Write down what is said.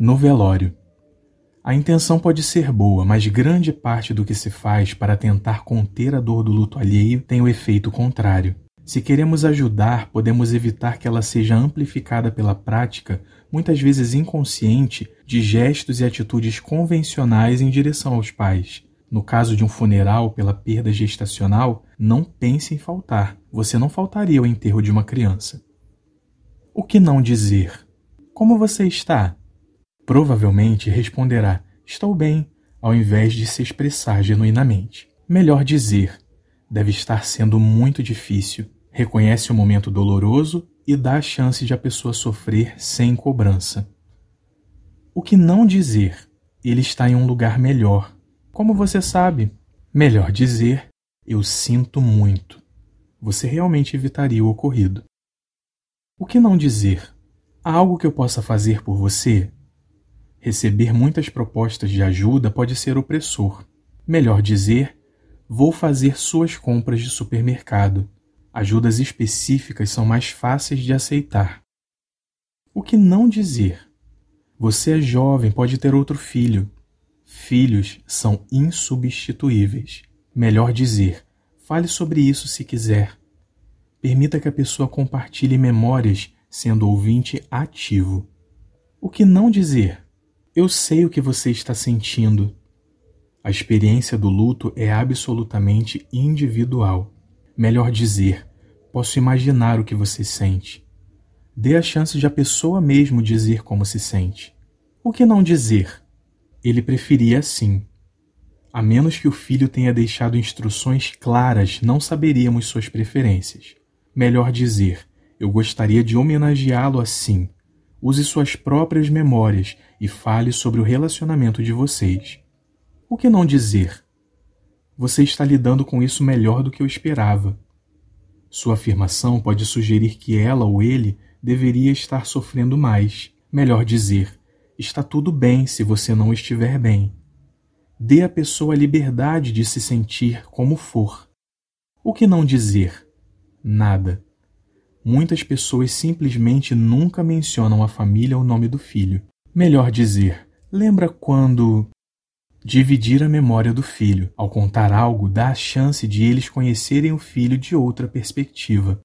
No velório. A intenção pode ser boa, mas grande parte do que se faz para tentar conter a dor do luto alheio tem o efeito contrário. Se queremos ajudar, podemos evitar que ela seja amplificada pela prática, muitas vezes inconsciente, de gestos e atitudes convencionais em direção aos pais. No caso de um funeral pela perda gestacional, não pense em faltar. Você não faltaria ao enterro de uma criança. O que não dizer? Como você está? Provavelmente responderá: Estou bem, ao invés de se expressar genuinamente. Melhor dizer: Deve estar sendo muito difícil reconhece o momento doloroso e dá a chance de a pessoa sofrer sem cobrança. O que não dizer? Ele está em um lugar melhor. Como você sabe? Melhor dizer, eu sinto muito. Você realmente evitaria o ocorrido. O que não dizer? Há algo que eu possa fazer por você? Receber muitas propostas de ajuda pode ser opressor. Melhor dizer, vou fazer suas compras de supermercado. Ajudas específicas são mais fáceis de aceitar. O que não dizer? Você é jovem, pode ter outro filho. Filhos são insubstituíveis. Melhor dizer, fale sobre isso se quiser. Permita que a pessoa compartilhe memórias sendo ouvinte ativo. O que não dizer? Eu sei o que você está sentindo. A experiência do luto é absolutamente individual. Melhor dizer, Posso imaginar o que você sente. Dê a chance de a pessoa mesmo dizer como se sente. O que não dizer? Ele preferia assim. A menos que o filho tenha deixado instruções claras, não saberíamos suas preferências. Melhor dizer, eu gostaria de homenageá-lo assim. Use suas próprias memórias e fale sobre o relacionamento de vocês. O que não dizer? Você está lidando com isso melhor do que eu esperava. Sua afirmação pode sugerir que ela ou ele deveria estar sofrendo mais. Melhor dizer, está tudo bem se você não estiver bem. Dê à pessoa a liberdade de se sentir como for. O que não dizer? Nada. Muitas pessoas simplesmente nunca mencionam a família ou o nome do filho. Melhor dizer, lembra quando. Dividir a memória do filho. Ao contar algo, dá a chance de eles conhecerem o filho de outra perspectiva.